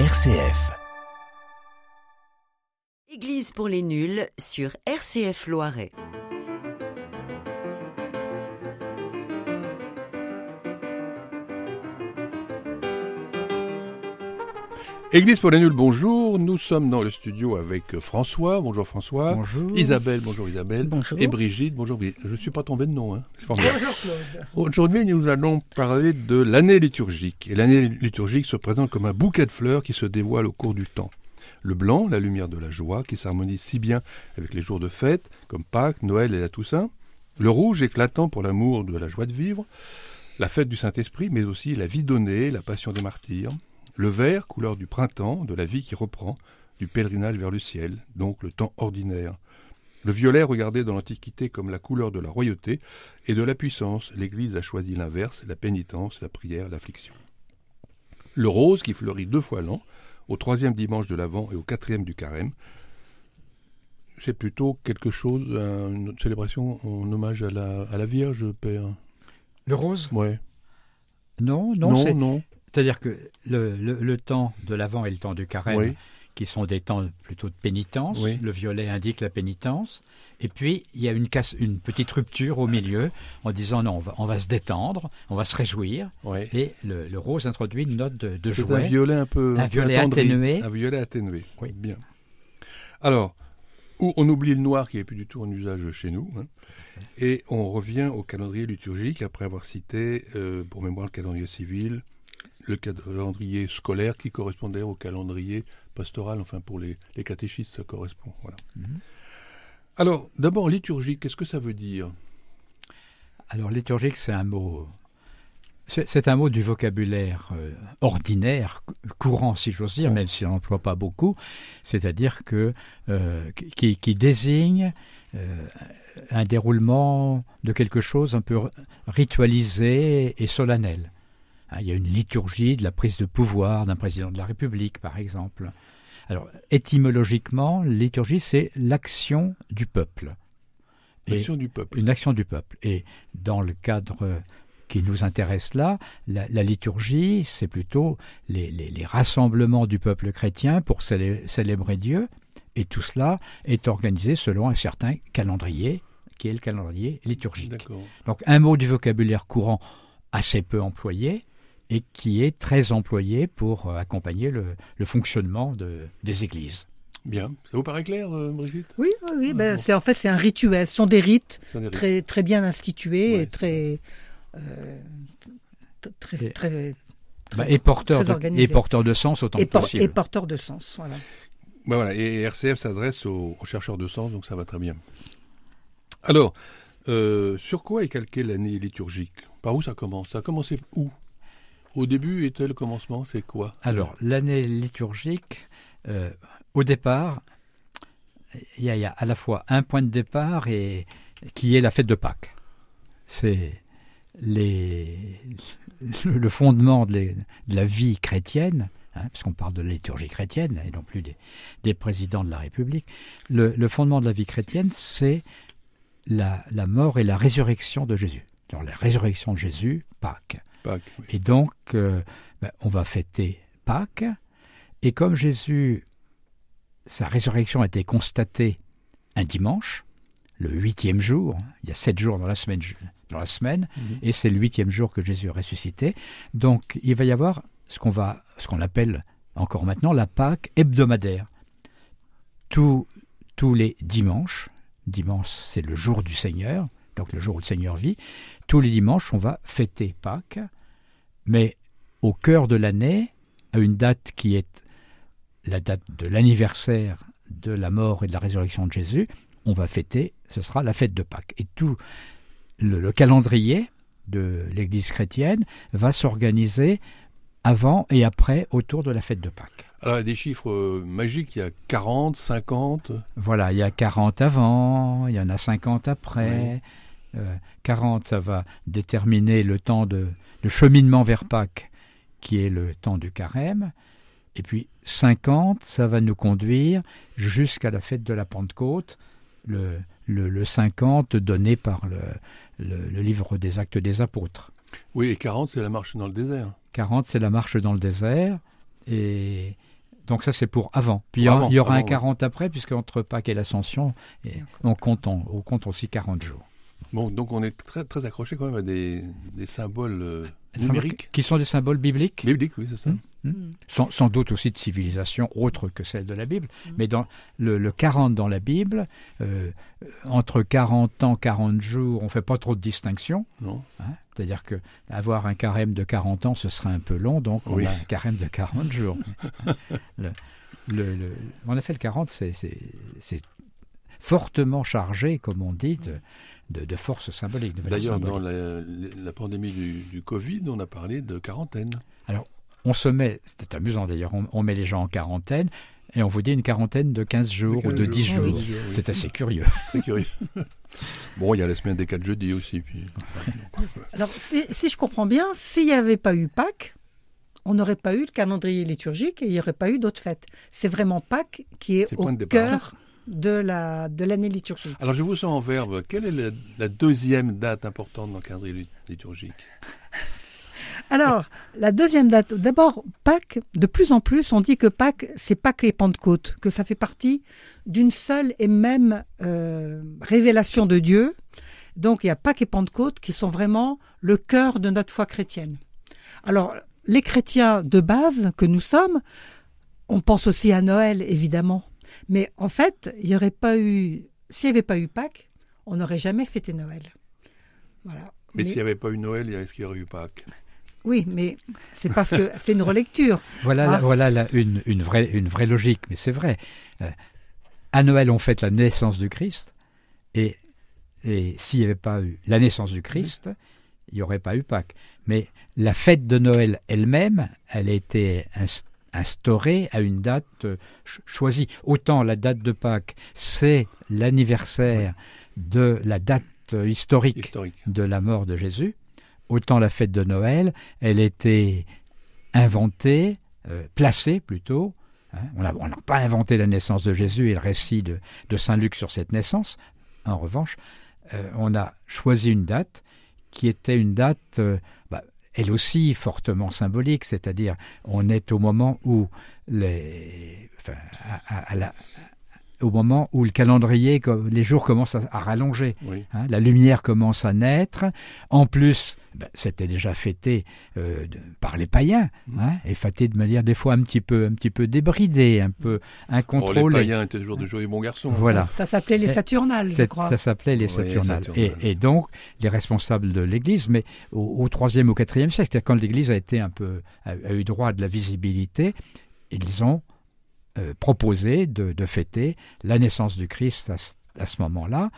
RCF. Église pour les nuls sur RCF Loiret. Église pour les nuls, bonjour. Nous sommes dans le studio avec François. Bonjour François. Bonjour. Isabelle, bonjour Isabelle. Bonjour. Et Brigitte, bonjour Brigitte. Je ne suis pas tombé de nom. Hein. Bonjour Claude. Aujourd'hui, nous allons parler de l'année liturgique. Et l'année liturgique se présente comme un bouquet de fleurs qui se dévoile au cours du temps. Le blanc, la lumière de la joie, qui s'harmonise si bien avec les jours de fête, comme Pâques, Noël et la Toussaint. Le rouge, éclatant pour l'amour de la joie de vivre. La fête du Saint-Esprit, mais aussi la vie donnée, la passion des martyrs. Le vert, couleur du printemps, de la vie qui reprend, du pèlerinage vers le ciel, donc le temps ordinaire. Le violet, regardé dans l'Antiquité comme la couleur de la royauté et de la puissance, l'Église a choisi l'inverse, la pénitence, la prière, l'affliction. Le rose, qui fleurit deux fois l'an, au troisième dimanche de l'Avent et au quatrième du Carême, c'est plutôt quelque chose, une célébration en hommage à la, à la Vierge, Père? Le rose? Ouais. Non, non, Non, non. C'est-à-dire que le, le- le temps de l'Avent et le temps du Carême, Oui. qui sont des temps plutôt de pénitence, Oui. le violet indique la pénitence, et puis il y a une, casse, une petite rupture au milieu en disant non, on va, on va se détendre, on va se réjouir, et le, le rose introduit une note de, de un violet un peu. Un peu violet attendri. atténué. Un violet atténué. Oui. Bien. Alors, on oublie le noir qui n'est plus du tout en usage chez nous. hein, et on revient au calendrier liturgique après avoir cité, euh, pour mémoire, le calendrier civil, le calendrier scolaire qui correspondait au calendrier pastoral. Enfin, pour les, les catéchistes, ça correspond. Voilà. Mhm. Alors, d'abord, liturgique, qu'est-ce que ça veut dire? Alors liturgique, c'est un mot. C'est un mot du vocabulaire euh, ordinaire, cou- courant si j'ose dire, même si on n'emploie pas beaucoup, c'est-à-dire que euh, qui, qui désigne euh, un déroulement de quelque chose un peu ritualisé et solennel. Hein, il y a une liturgie de la prise de pouvoir d'un président de la République, par exemple. Alors, étymologiquement, liturgie, c'est l'action du peuple. L'action du peuple. une action du peuple. Et dans le cadre qui nous intéresse là, la, la liturgie, c'est plutôt les, les- les rassemblements du peuple chrétien pour célé- célébrer Dieu. Et tout cela est organisé selon un certain calendrier, qui est le calendrier liturgique. Donc un mot du vocabulaire courant assez peu employé et qui est très employé pour euh, accompagner le, le fonctionnement de- des églises. Bien. Ça vous paraît clair, euh, Brigitte? Oui, oui, oui. Ah, ben, bon. c'est en fait c'est un rituel. Ce sont des rites très très bien institués Ouais, et très euh, très Et- très Bah, et, porteur très de, organisé. et porteur de sens autant et, que por- possible. et porteur de sens. Voilà. Ben voilà, et RCF s'adresse aux, aux chercheurs de sens, donc ça va très bien. Alors, euh, sur quoi est calquée l'année liturgique? Par où ça commence? Ça a commencé où? Au début et le commencement, c'est quoi? Alors, l'année liturgique, euh, au départ, il y, a- à la fois un point de départ et qui est la fête de Pâques. C'est le fondement de, la vie chrétienne, hein, puisqu'on parle de la liturgie chrétienne et non plus des, présidents de la République. Le, fondement de la vie chrétienne, c'est la, mort et la résurrection de Jésus. Alors, la résurrection de Jésus, Pâques. Pâques, oui. Et donc, euh, ben, on va fêter Pâques. Et comme Jésus, sa résurrection a été constatée un dimanche, le huitième jour, il y a sept jours dans la semaine, dans la semaine Mhm. et c'est le huitième jour que Jésus est ressuscité. Donc, il va y avoir ce qu'on va, ce qu'on appelle encore maintenant la Pâque hebdomadaire. Tous, tous les dimanches, dimanche c'est le jour du Seigneur, donc le jour où le Seigneur vit, tous les dimanches on va fêter Pâques, mais au cœur de l'année, à une date qui est la date de l'anniversaire de la mort et de la résurrection de Jésus, on va fêter, ce sera la fête de Pâques. Et tout le, le calendrier de l'Église chrétienne va s'organiser avant et après autour de la fête de Pâques. Alors, il y a des chiffres euh, magiques, il y a 40, 50. Voilà, il y a 40 avant, il y en a 50 après. 40, ça va déterminer le temps de, de cheminement vers Pâques, qui est le temps du carême. Et puis 50, ça va nous conduire jusqu'à la fête de la Pentecôte, le, le, le 50 donné par le, livre des actes des apôtres. Oui, et 40, c'est la marche dans le désert. 40, c'est la marche dans le désert. Et donc ça c'est pour avant. Puis il y aura, Avant, un avant, ouais. 40 après, puisque entre Pâques et l'Ascension, on compte, on compte aussi 40 jours. Bon, donc on est très, très accroché quand même à des, des symboles euh, numériques. Qui sont des symboles bibliques, Bibliques, oui, c'est ça. Hmm. sans, sans doute aussi de civilisation autre que celle de la Bible. Mais dans le, le 40 dans la Bible, euh, entre 40 ans, 40 jours, on fait pas trop de distinction. Non hein. C'est-à-dire que avoir un carême de 40 ans, ce serait un peu long, donc on Oui. a un carême de 40 jours. Le- le- le- en effet, le 40, c'est- c'est c'est fortement chargé, comme on dit, de, de, de force symbolique. D'ailleurs, dans la, la pandémie du, du Covid, on a parlé de quarantaine. on se met, c'était amusant d'ailleurs, on, on met les gens en quarantaine et on vous dit une quarantaine de 15 jours ou de 15 10 jours, jours. oui, oui. C'est assez curieux. Très curieux. bon, il y a la semaine des 4 jeudis aussi. Puis... Alors, si, si je comprends bien, s'il n'y avait pas eu Pâques, on n'aurait pas eu le calendrier liturgique et il n'y aurait pas eu d'autres fêtes. C'est vraiment Pâques qui est C'est le au point de départ. cœur de la de l'année liturgique. Alors, je vous sens en verbe. Quelle est la, la deuxième date importante dans le calendrier lit- liturgique? Alors, la deuxième date, d'abord, Pâques, de plus en plus, on dit que Pâques, c'est Pâques et Pentecôte, que ça fait partie d'une seule et même euh, révélation de Dieu. Donc, il y a Pâques et Pentecôte qui sont vraiment le cœur de notre foi chrétienne. Alors, les chrétiens de base que nous sommes, on pense aussi à Noël, évidemment. Mais en fait, il n'y aurait pas eu, s'il n'y avait pas eu Pâques, on n'aurait jamais fêté Noël. Voilà. Mais, Mais- s'il n'y avait pas eu Noël, est-ce qu'il y aurait eu Pâques? Oui, mais c'est parce que c'est une relecture. Voilà, Ah. la- voilà la- une, une, vraie, une vraie logique, mais c'est vrai. Euh, à Noël, on fête la naissance du Christ, et, et s'il n'y avait pas eu la naissance du Christ, il n'y aurait pas eu Pâques. Mais la fête de Noël elle-même, elle a été ins- instaurée à une date euh, ch- choisie. Autant la date de Pâques, c'est l'anniversaire de la date euh, historique Historique. de la mort de Jésus, autant la fête de Noël, elle était inventée, euh, placée plutôt. hein. on n'a on pas inventé la naissance de Jésus et le récit de, de Saint Luc sur cette naissance. En revanche, euh, on a choisi une date qui était une date, euh, bah, elle aussi fortement symbolique, c'est-à-dire on est au moment où les, au moment où le calendrier, les jours commencent à, rallonger. Oui. Hein, la lumière commence à naître. En plus, ben, c'était déjà fêté euh, de- par les païens, Mm. hein, et fêté de manière des fois un petit peu, un petit peu débridée, un peu Oh, les incontrôlée. païens étaient toujours de joyeux bons garçons. Voilà. Ça s'appelait les Saturnales, je crois. Ça s'appelait les Oui, Saturnales. Saturnales. Et, et donc, les responsables de l'Église, mais au, au 3e, au 4e siècle, c'est-à-dire quand l'Église a été un peu, a, a eu droit à de la visibilité, ils ont euh, proposé de, fêter la naissance du Christ à, ce- à ce moment-là.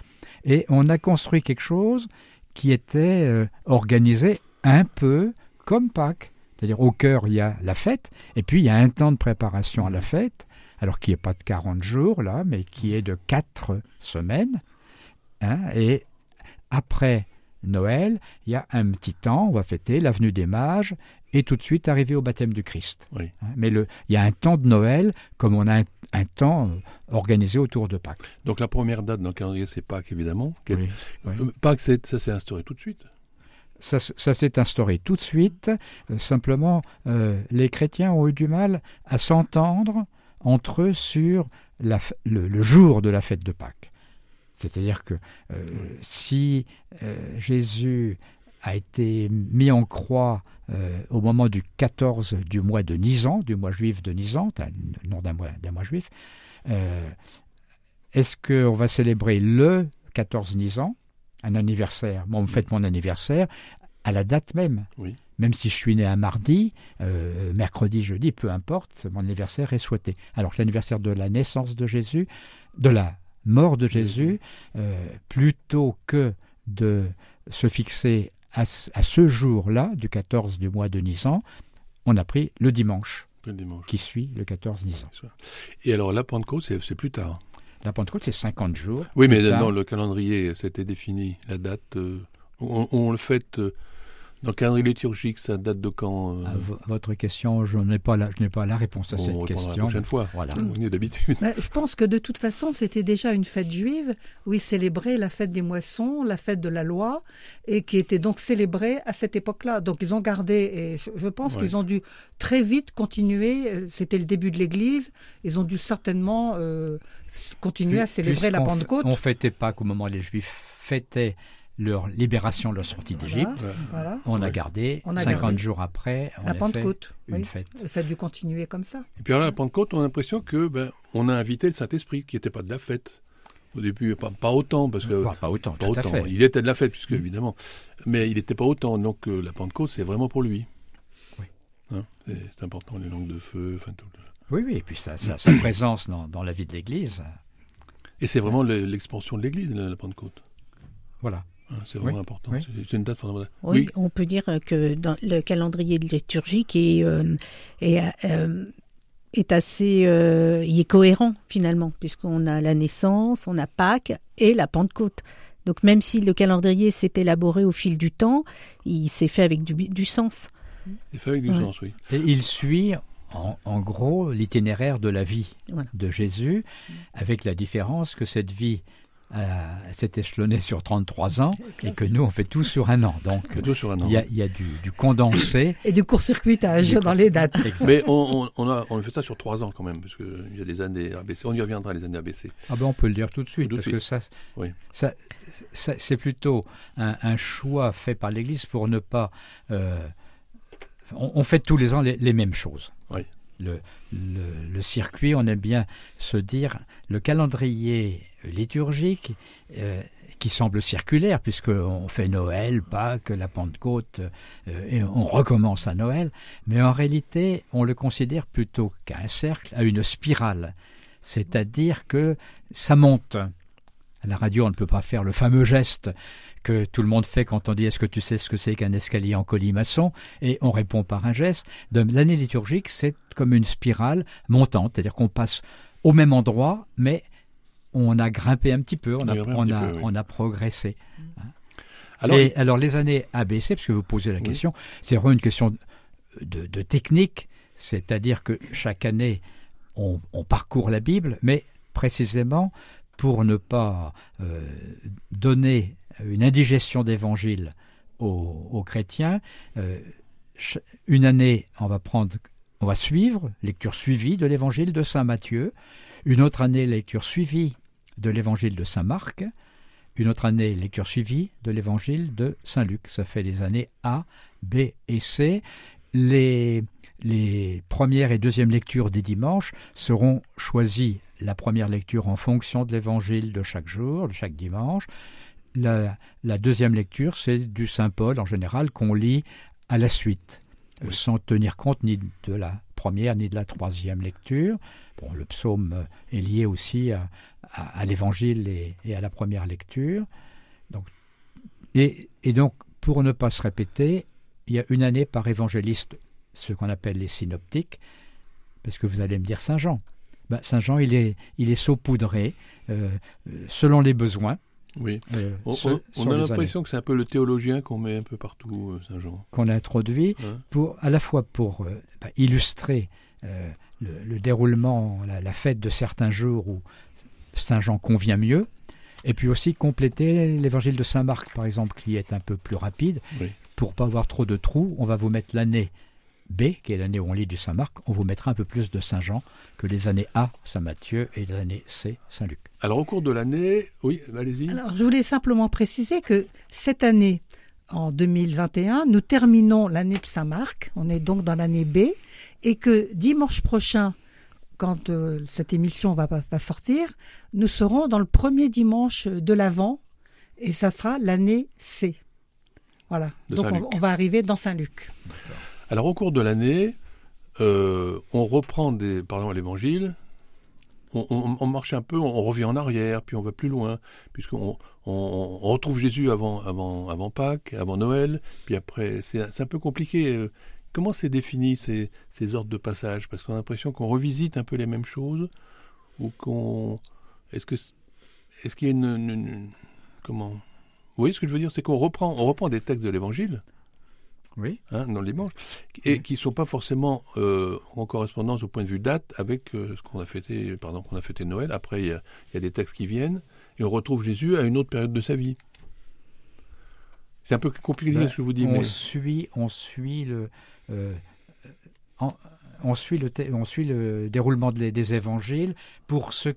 Et on a construit quelque chose qui était euh, organisé un peu comme Pâques. C'est-à-dire au cœur, il y a la fête, et puis il y a un temps de préparation à la fête, alors qui n'est pas de 40 jours, là, mais qui est de 4 semaines. Hein, et après Noël, il y a un petit temps, on va fêter l'avenue des mages, et tout de suite arriver au baptême du Christ. Oui. Hein, mais le, il y a un temps de Noël, comme on a un, un temps euh, organisé autour de Pâques. Donc la première date dans le calendrier, c'est Pâques, évidemment. Quel- Oui, oui. Euh, Pâques, ça s'est instauré tout de suite? Ça, s'est instauré tout de suite. Euh, simplement, euh, les chrétiens ont eu du mal à s'entendre entre eux sur la le, le jour de la fête de Pâques. C'est-à-dire que euh, si Jésus a été mis en croix euh, au moment du 14 du mois de Nisan, du mois juif de Nisan, nom d'un mois, d'un mois juif, euh, est-ce qu'on va célébrer le 14 Nisan, un anniversaire? Moi, on me fête mon anniversaire à la date même. Oui. Même si je suis né un mardi, euh, mercredi, jeudi, peu importe, mon anniversaire est souhaité. Alors que l'anniversaire de la naissance de Jésus, de la mort de Jésus, euh, plutôt que de se fixer à, ce- à ce jour-là, du 14 du mois de Nisan, on a pris le dimanche Le dimanche. qui suit le 14 Nisan. Et alors la Pentecôte, c'est plus tard. La Pentecôte, c'est 50 jours. Oui, mais dans le calendrier, c'était défini. La date, euh, on, on le fête Dans le calendrier liturgique, ça date de quand euh À vo- votre question, je n'ai pas la, je n'ai pas la réponse à On cette répondra la question. prochaine fois. Voilà. On y est d'habitude. Je pense que de toute façon, c'était déjà une fête juive où ils célébraient la fête des moissons, la fête de la loi, et qui était donc célébrée à cette époque-là. Donc ils ont gardé, et je, je pense Ouais. qu'ils ont dû très vite continuer. euh, C'était le début de l'Église. Ils ont dû certainement euh, continuer à célébrer la Pentecôte. On fêtait Pâques au moment où les Juifs fêtaient leur libération, leur sortie d'Égypte. Voilà, voilà. On a gardé, On a 50 gardé. jours après, on La a fait Pentecôte. une oui. fête. Ça a dû continuer comme ça. Et puis alors, à la Pentecôte, on a l'impression que ben, on a invité le Saint-Esprit, qui n'était pas de la fête. Au début, pas, pas autant, parce que pas autant, pas tout à autant. fait. Il était de la fête, puisque évidemment, mais il n'était pas autant. Donc euh, la Pentecôte, c'est vraiment pour lui. Oui. Hein, c'est, c'est important, les langues de feu, enfin tout. le- Oui, oui, et puis sa, sa- sa présence dans, dans la vie de l'Église, Et c'est vraiment le- l'expansion de l'Église, la, la Pentecôte. voilà. Hein, c'est vraiment Oui, important. oui. C'est, une date fondamentale. Oui, on peut dire que dans le calendrier liturgique est, euh, est, euh, est assez euh, il est cohérent finalement, puisqu'on a la naissance, on a Pâques et la Pentecôte. Donc même si le calendrier s'est élaboré au fil du temps, il s'est fait avec du, du sens. C'est fait avec du Ouais. sens, oui. Et il suit, en, en gros, l'itinéraire de la vie Voilà. de Jésus, avec la différence que cette vie euh, s'est échelonnée sur 33 ans et que nous, on fait tout sur un an. Donc, il y a, il y a du, du condensé. Et du court-circuitage dans les dates. Mais on, on, a, fait ça sur trois ans quand même, parce qu'il y a des années ABC. On y reviendra, les années ABC. Ah ben on peut le dire tout de suite, Tout de parce que ça, Oui. ça, ça- c'est plutôt un, un choix fait par l'Église pour ne pas... euh, on, on fait tous les ans les, les mêmes choses. Oui. Le, circuit, on aime bien se dire, le calendrier liturgique, euh, qui semble circulaire, puisqu'on fait Noël, Pâques, la Pentecôte, euh, et on recommence à Noël, mais en réalité, on le considère plutôt qu'à un cercle, à une spirale. C'est-à-dire que ça monte. À la radio, on ne peut pas faire le fameux geste que tout le monde fait quand on dit est-ce que tu sais ce que c'est qu'un escalier en colimaçon? Et on répond par un geste. De l'année liturgique, c'est comme une spirale montante, c'est-à-dire qu'on passe au même endroit, mais on a grimpé un petit peu, on a, a grimpé un on petit a, peu, oui. on a progressé. Alors, et alors les années ABC, parce que vous posez la Oui. question, c'est vraiment une question de, de technique, c'est-à-dire que chaque année, on, on parcourt la Bible, mais précisément pour ne pas euh, donner une indigestion d'évangile aux, chrétiens, euh, une année, on va prendre, on va suivre lecture suivie de l'évangile de saint Matthieu, une autre année lecture suivie de l'évangile de saint Marc, une autre année lecture suivie de l'évangile de saint Luc. Ça fait les années A, B et C. Les, les premières et deuxièmes lectures des dimanches seront choisies la première lecture en fonction de l'évangile de chaque jour, de chaque dimanche. La, la deuxième lecture, c'est du Saint Paul en général qu'on lit à la suite, Oui. sans tenir compte ni de la première ni de la troisième lecture. Bon, le psaume euh, est lié aussi à, à- à l'évangile et, et à la première lecture. Donc, et, et donc, pour ne pas se répéter, il y a une année par évangéliste, ce qu'on appelle les synoptiques, parce que vous allez me dire Saint Jean. Ben, Saint Jean, il est, il est saupoudré euh, euh, selon les besoins. oui. euh, On, a l'impression que c'est un peu le théologien qu'on met un peu partout, euh, Saint-Jean. qu'on a introduit Hein pour à la fois pour euh, ben, illustrer le, le déroulement, la, la fête de certains jours où Saint Jean convient mieux, et puis aussi compléter l'évangile de Saint Marc, par exemple, qui est un peu plus rapide. Oui. Pour pas avoir trop de trous, on va vous mettre l'année B, qui est l'année où on lit du Saint Marc, on vous mettra un peu plus de Saint Jean que les années A, Saint Matthieu, et les années C, Saint Luc. Alors, au cours de l'année, oui, allez-y. Alors, je voulais simplement préciser que cette année, en 2021, nous terminons l'année de Saint-Marc. On est donc dans l'année B. Et que dimanche prochain, quand euh, cette émission va, va sortir, nous serons dans le premier dimanche de l'Avent. Et ça sera l'année C. Voilà. De donc, Saint-Luc. on, on va arriver dans Saint-Luc. Alors, au cours de l'année, euh, on reprend des, par exemple, l'évangile, on, marche un peu, on revient en arrière, puis on va plus loin, puisqu'on on, retrouve Jésus avant, avant, avant Pâques, avant Noël, puis après, c'est un peu compliqué. euh, Comment c'est défini ces, ces ordres de passage? Parce qu'on a l'impression qu'on revisite un peu les mêmes choses, ou qu'on. Est-ce que est-ce qu'il y a une, une- une- comment? Vous voyez ce que je veux dire? C'est qu'on reprend, on reprend des textes de l'Évangile, Oui. hein, dans le dimanche, et Oui. qui ne sont pas forcément euh, en correspondance au point de vue date avec euh, ce qu'on a fêté, pardon, qu'on a fêté Noël. Après, il y, a, il y a des textes qui viennent, et on retrouve Jésus à une autre période de sa vie. C'est un peu compliqué Ben, ce que je vous dis, on mais suit, on suit le, euh, en- on suit le, on suit le déroulement de les- des évangiles pour ce,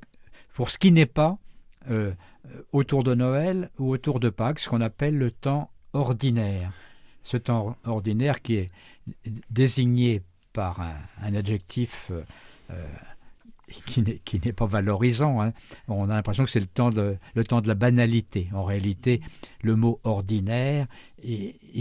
pour ce qui n'est pas autour de Noël ou autour de Pâques, ce qu'on appelle le temps ordinaire. Ce temps ordinaire qui est désigné par un, adjectif euh, euh, qui n'est pas valorisant. hein. On a l'impression que c'est le temps de la banalité. En réalité, le mot ordinaire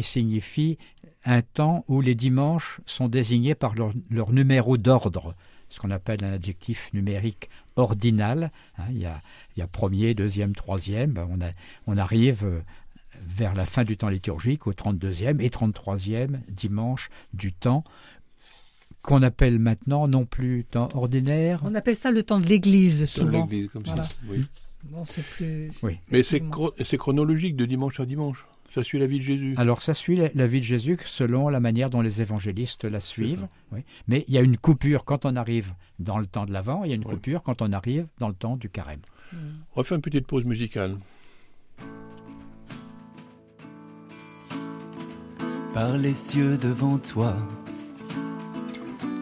signifie un temps où les dimanches sont désignés par leur, numéro d'ordre, ce qu'on appelle un adjectif numérique ordinal. hein. il, y a, il y a premier, deuxième, troisième. Ben, on, a- on arrive euh, vers la fin du temps liturgique au 32e et 33e dimanche du temps qu'on appelle maintenant non plus temps ordinaire. On appelle ça le temps de l'église, souvent. l'église, comme Voilà. ça. Oui. Bon, c'est plus. Oui. Mais c'est effectivement. chro- c'est chronologique de dimanche à dimanche. Ça suit la vie de Jésus. Alors ça suit la, la vie de Jésus selon la manière dont les évangélistes la suivent. oui. Mais il y a une coupure quand on arrive dans le temps de l'Avent, il y a une coupure quand on arrive dans le temps du carême. On va faire une petite pause musicale. Par les cieux devant toi,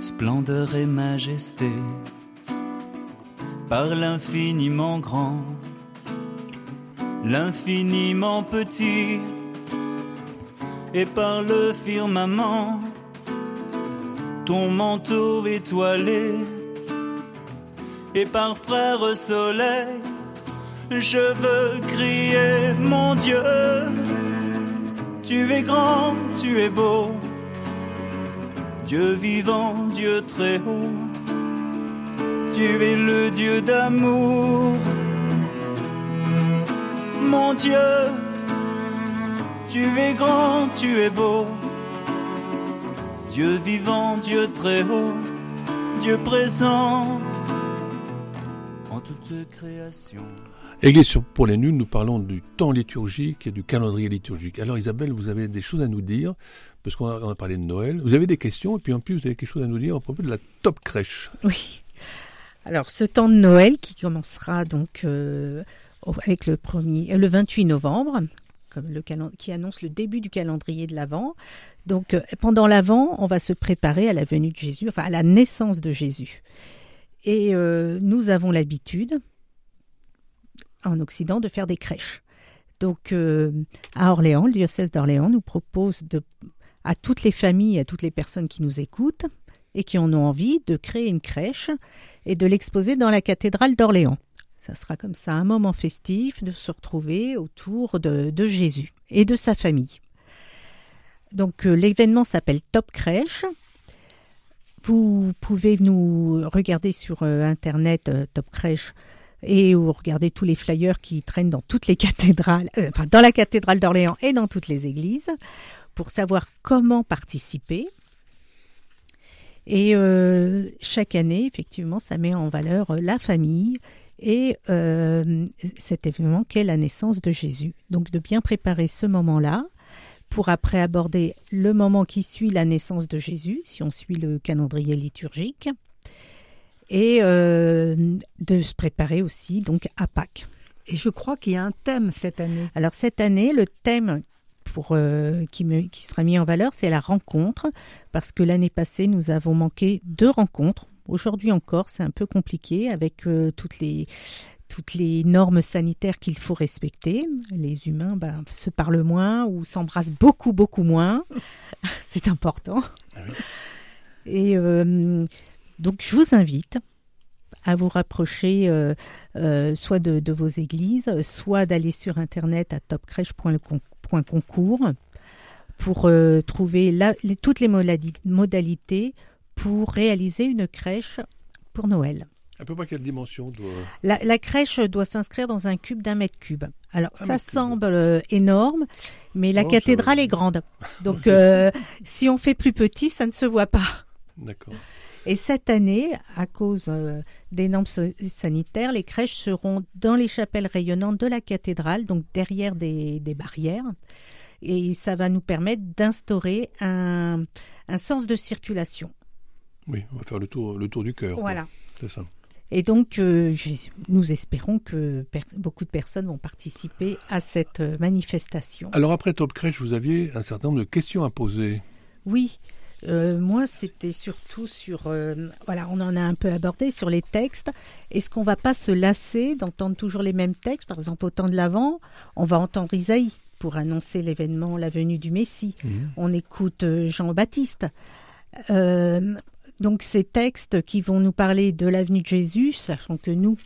splendeur et majesté, par l'infiniment grand, l'infiniment petit, et par le firmament, ton manteau étoilé, et par frère soleil, je veux crier mon Dieu. Tu es grand, tu es beau, Dieu vivant, Dieu très haut. Tu es le Dieu d'amour. Mon Dieu, tu es grand, tu es beau. Dieu vivant, Dieu très haut, Dieu présent en toute création. Église pour les nuls, nous parlons du temps liturgique et du calendrier liturgique. Alors Isabelle, vous avez des choses à nous dire, parce qu'on a, parlé de Noël. Vous avez des questions, et puis en plus, vous avez quelque chose à nous dire à propos de la top crèche. Oui. Alors, ce temps de Noël qui commencera donc euh, avec le, premier, euh, le 28 novembre, qui annonce le début du calendrier de l'Avent. Donc, euh, pendant l'Avent, on va se préparer à la venue de Jésus, enfin à la naissance de Jésus. Et nous avons l'habitude, en Occident, de faire des crèches. Donc, euh, à Orléans, le diocèse d'Orléans nous propose de, à toutes les familles, à toutes les personnes qui nous écoutent et qui en ont envie, de créer une crèche et de l'exposer dans la cathédrale d'Orléans. Ça sera comme ça un moment festif de se retrouver autour de, Jésus et de sa famille. Donc euh, l'événement s'appelle Top Crèche. Vous pouvez nous regarder sur euh, internet Top Crèche et vous regardez tous les flyers qui traînent dans toutes les cathédrales, euh, enfin dans la cathédrale d'Orléans et dans toutes les églises pour savoir comment participer. Et euh, chaque année, effectivement, ça met en valeur euh, la famille et cet événement qu'est la naissance de Jésus. Donc de bien préparer ce moment-là pour après aborder le moment qui suit la naissance de Jésus, si on suit le calendrier liturgique, et euh, de se préparer aussi donc à Pâques. Et je crois qu'il y a un thème cette année. Alors cette année, le thème pour, euh, qui, me- qui sera mis en valeur, c'est la rencontre, parce que l'année passée, nous avons manqué deux rencontres. Aujourd'hui encore, c'est un peu compliqué avec euh, toutes les toutes les normes sanitaires qu'il faut respecter. Les humains ben, se parlent moins ou s'embrassent beaucoup, beaucoup moins. c'est important. Ah oui. Et euh, donc, je vous invite à vous rapprocher euh, euh, soit de, de vos églises, soit d'aller sur internet à topcrèche.concours pour euh, trouver la- les- toutes les modali- modalités pour réaliser une crèche pour Noël. À peu près quelle dimension doit... La, la crèche doit s'inscrire dans un cube d'un mètre cube. Alors Un ça cube. semble énorme, mais la Oh, cathédrale est grande. Donc si on fait plus petit, ça ne se voit pas. D'accord. Et cette année, à cause euh, des normes sanitaires, les crèches seront dans les chapelles rayonnantes de la cathédrale, donc derrière des, des barrières. et ça va nous permettre d'instaurer un, un sens de circulation. Oui, on va faire le tour, le tour du cœur. Voilà. C'est ça. Et donc, euh, nous espérons que beaucoup de personnes vont participer à cette euh, manifestation. Alors après Top Crèche, vous aviez un certain nombre de questions à poser. Oui, euh, moi c'était surtout sur, euh, voilà, on en a un peu abordé sur les textes. Est-ce qu'on va pas se lasser d'entendre toujours les mêmes textes? Par exemple, au temps de l'Avent, on va entendre Isaïe pour annoncer l'événement, la venue du Messie. On écoute euh, Jean-Baptiste. Euh, donc ces textes qui vont nous parler de l'avenue de Jésus, sachant que nous,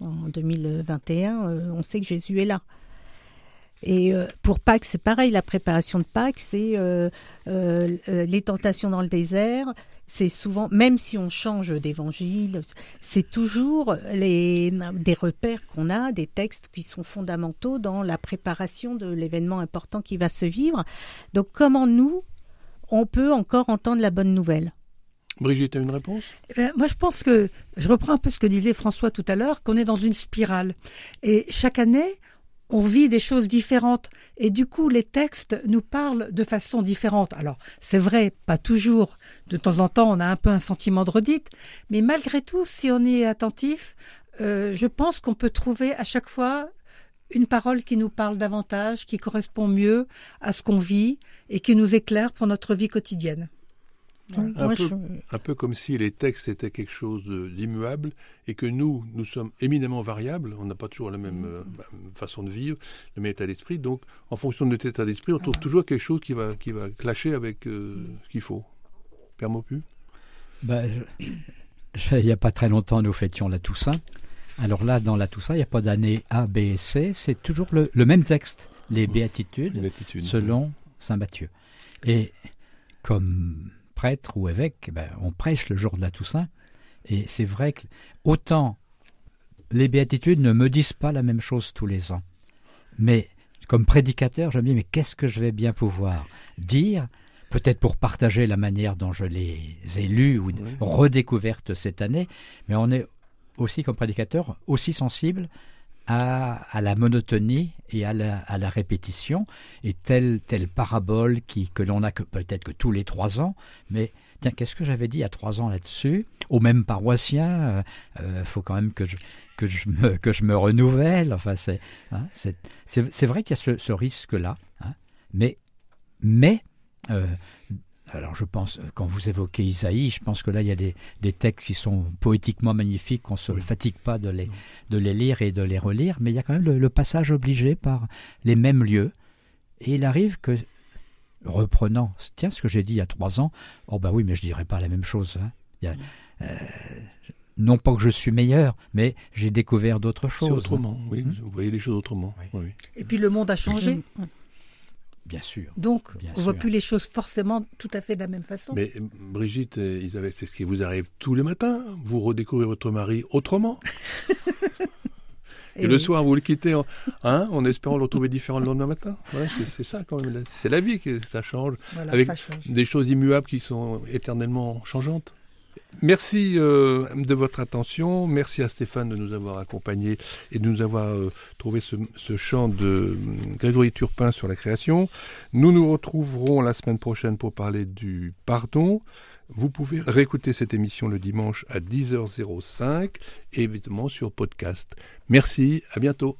en 2021, euh, on sait que Jésus est là. Et euh, pour Pâques, c'est pareil, la préparation de Pâques, c'est euh, euh, les tentations dans le désert. C'est souvent, même si on change d'évangile, c'est toujours les, des repères qu'on a, des textes qui sont fondamentaux dans la préparation de l'événement important qui va se vivre. Donc comment nous, on peut encore entendre la bonne nouvelle? Brigitte a une réponse? Moi, je pense que, je reprends un peu ce que disait François tout à l'heure, qu'on est dans une spirale. Et chaque année, on vit des choses différentes. Et du coup, les textes nous parlent de façon différente. Alors, c'est vrai, pas toujours. De temps en temps, on a un peu un sentiment de redite. Mais malgré tout, si on y est attentif, euh, je pense qu'on peut trouver à chaque fois une parole qui nous parle davantage, qui correspond mieux à ce qu'on vit et qui nous éclaire pour notre vie quotidienne. Un Moi, peu. je- Un peu comme si les textes étaient quelque chose d'immuable et que nous, nous sommes éminemment variables. On n'a pas toujours la même euh, bah, façon de vivre, le même état d'esprit. Donc, en fonction de notre état d'esprit, on trouve toujours quelque chose qui va, qui va clasher avec euh, ce qu'il faut. Père Maupu Ben, je- je- il n'y a pas très longtemps, nous fêtions la Toussaint. Alors là, dans la Toussaint, il n'y a pas d'année A, B et C, c'est toujours le, le même texte, les béatitudes, Une attitude. selon Saint Matthieu. Et comme prêtre ou évêque, ben, on prêche le jour de la Toussaint. Et c'est vrai que autant les béatitudes ne me disent pas la même chose tous les ans. Mais comme prédicateur, je me dis, mais qu'est-ce que je vais bien pouvoir dire Peut-être pour partager la manière dont je les ai lues ou redécouvertes cette année, mais on est aussi comme prédicateur aussi sensible à, à la monotonie et à la, à la répétition. Et telle telle parabole qui que l'on a peut-être que tous les trois ans. Mais tiens qu'est-ce que j'avais dit a trois ans là-dessus? Au même paroissien il faut quand même que je que je me que je me renouvelle. Enfin c'est hein, c'est c'est vrai qu'il y a ce, ce risque là mais mais euh, alors je pense, quand vous évoquez Isaïe, je pense que là il y a des, des textes qui sont poétiquement magnifiques, qu'on ne se Oui. fatigue pas de les, de les lire et de les relire, mais il y a quand même le, le passage obligé par les mêmes lieux. Et il arrive que, reprenant, tiens ce que j'ai dit il y a trois ans, oh bah oui, mais je dirais pas la même chose. hein. Il y a, euh, non pas que je suis meilleur, mais j'ai découvert d'autres C'est choses. autrement, oui. Mhm. Vous voyez les choses autrement. Oui. Oui. Et puis le monde a changé. Bien sûr. Donc, Bien on voit sûr. plus les choses forcément tout à fait de la même façon. Mais euh, Brigitte, Isabelle, c'est ce qui vous arrive tous les matins. Vous redécouvrez votre mari autrement. Et, le oui. soir, vous le quittez en, hein, en espérant le retrouver différent le lendemain matin. C'est- ça quand même. C'est la vie que ça change. Voilà, avec ça change. Des choses immuables qui sont éternellement changeantes. Merci euh, de votre attention. Merci à Stéphane de nous avoir accompagnés et de nous avoir euh, trouvé ce, ce chant de euh, Grégory Turpin sur la création. Nous nous retrouverons la semaine prochaine pour parler du pardon. Vous pouvez réécouter cette émission le dimanche à 10h05 et évidemment sur podcast. Merci, à bientôt.